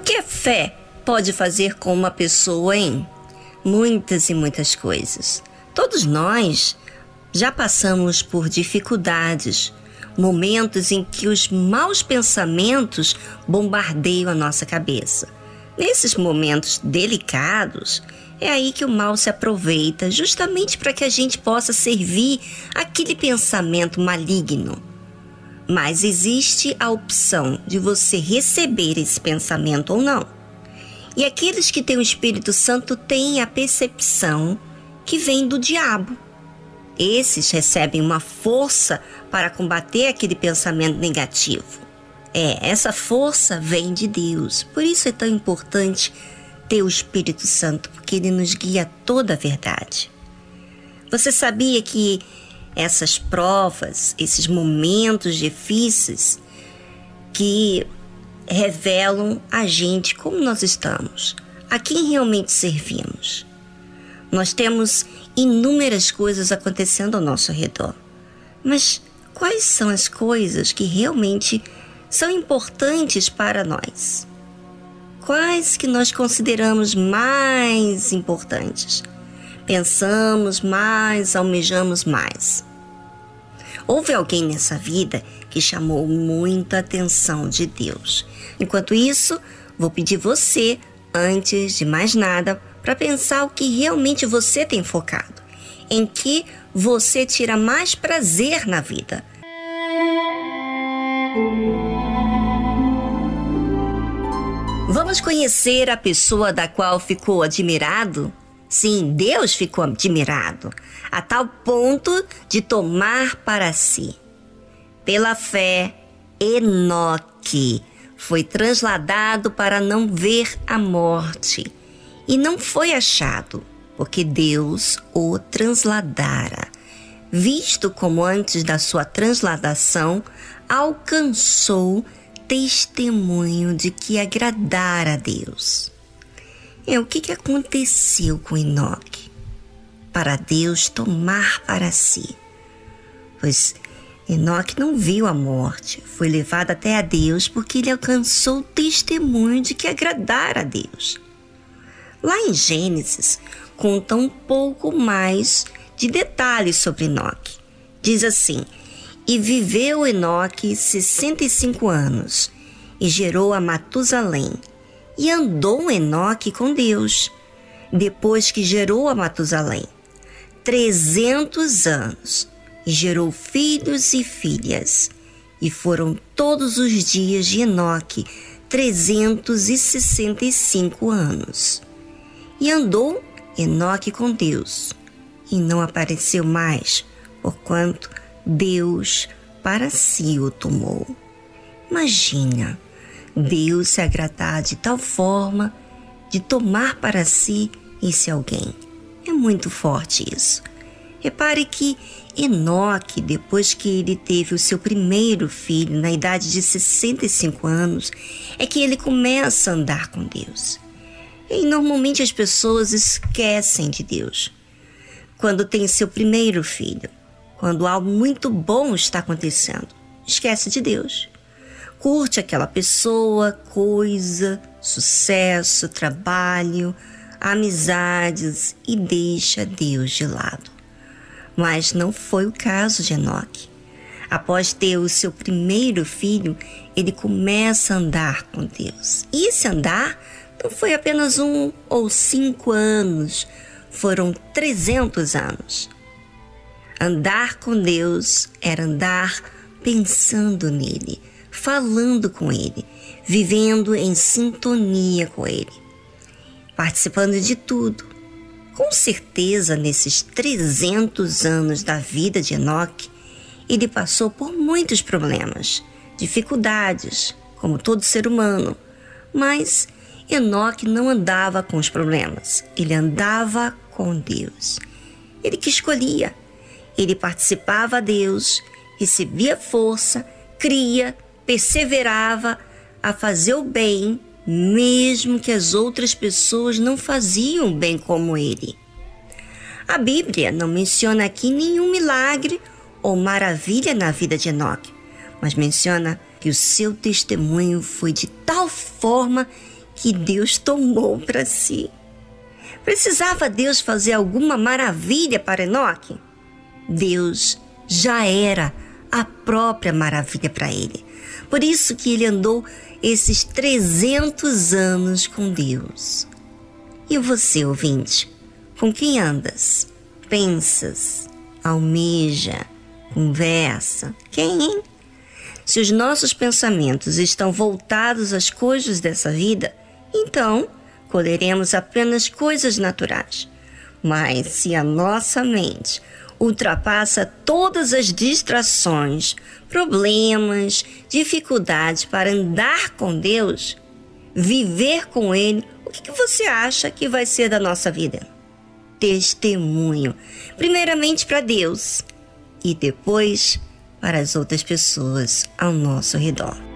que a fé pode fazer com uma pessoa, hein? Muitas e muitas coisas. Todos nós já passamos por dificuldades, momentos em que os maus pensamentos bombardeiam a nossa cabeça. Nesses momentos delicados, é aí que o mal se aproveita, justamente para que a gente possa servir aquele pensamento maligno. Mas existe a opção de você receber esse pensamento ou não. E aqueles que têm o Espírito Santo têm a percepção que vem do diabo. Esses recebem uma força para combater aquele pensamento negativo. É, essa força vem de Deus. Por isso é tão importante ter o Espírito Santo, porque ele nos guia toda a verdade. Você sabia que essas provas, esses momentos difíceis que revelam a gente como nós estamos, a quem realmente servimos. Nós temos inúmeras coisas acontecendo ao nosso redor, mas quais são as coisas que realmente são importantes para nós? quais que nós consideramos mais importantes. Pensamos mais, almejamos mais. Houve alguém nessa vida que chamou muita atenção de Deus. Enquanto isso, vou pedir você, antes de mais nada, para pensar o que realmente você tem focado, em que você tira mais prazer na vida. Vamos conhecer a pessoa da qual ficou admirado? Sim, Deus ficou admirado, a tal ponto de tomar para si. Pela fé, Enoque foi transladado para não ver a morte e não foi achado, porque Deus o transladara, visto como antes da sua transladação alcançou testemunho de que agradara a Deus. É o que, aconteceu com Enoque para Deus tomar para si. Pois Enoque não viu a morte, foi levado até a Deus porque ele alcançou o testemunho de que agradara a Deus. Lá em Gênesis, conta um pouco mais de detalhes sobre Enoque. Diz assim: e viveu Enoque sessenta e cinco anos, e gerou a Matusalém. E andou Enoque com Deus, depois que gerou a Matusalém, trezentos anos, e gerou filhos e filhas. E foram todos os dias de Enoque trezentos e sessenta e cinco anos. E andou Enoque com Deus, e não apareceu mais, porquanto Deus para si o tomou. Imagina Deus se agradar de tal forma de tomar para si esse alguém. É muito forte isso. Repare que Enoque, depois que ele teve o seu primeiro filho, na idade de 65 anos, é que ele começa a andar com Deus. E normalmente as pessoas esquecem de Deus quando tem seu primeiro filho quando algo muito bom está acontecendo. Esquece de Deus. Curte aquela pessoa, coisa, sucesso, trabalho, amizades e deixa Deus de lado. Mas não foi o caso de Enoque. Após ter o seu primeiro filho, ele começa a andar com Deus. E esse andar não foi apenas um ou cinco anos, foram 300 anos. Andar com Deus era andar pensando nele, falando com ele, vivendo em sintonia com ele, participando de tudo. Com certeza, nesses 300 anos da vida de Enoque, ele passou por muitos problemas, dificuldades, como todo ser humano, mas Enoque não andava com os problemas, ele andava com Deus. Ele que escolhia ele participava a Deus, recebia força, cria, perseverava a fazer o bem, mesmo que as outras pessoas não faziam bem como ele. A Bíblia não menciona aqui nenhum milagre ou maravilha na vida de Enoque, mas menciona que o seu testemunho foi de tal forma que Deus tomou para si. Precisava Deus fazer alguma maravilha para Enoque? Deus já era a própria maravilha para ele. Por isso que ele andou esses 300 anos com Deus. E você, ouvinte, com quem andas? Pensas, almeja, conversa? Quem, hein? Se os nossos pensamentos estão voltados às coisas dessa vida, então colheremos apenas coisas naturais. Mas se a nossa mente ultrapassa todas as distrações, problemas, dificuldades para andar com Deus, viver com Ele, o que, você acha que vai ser da nossa vida? Testemunho, primeiramente para Deus e depois para as outras pessoas ao nosso redor.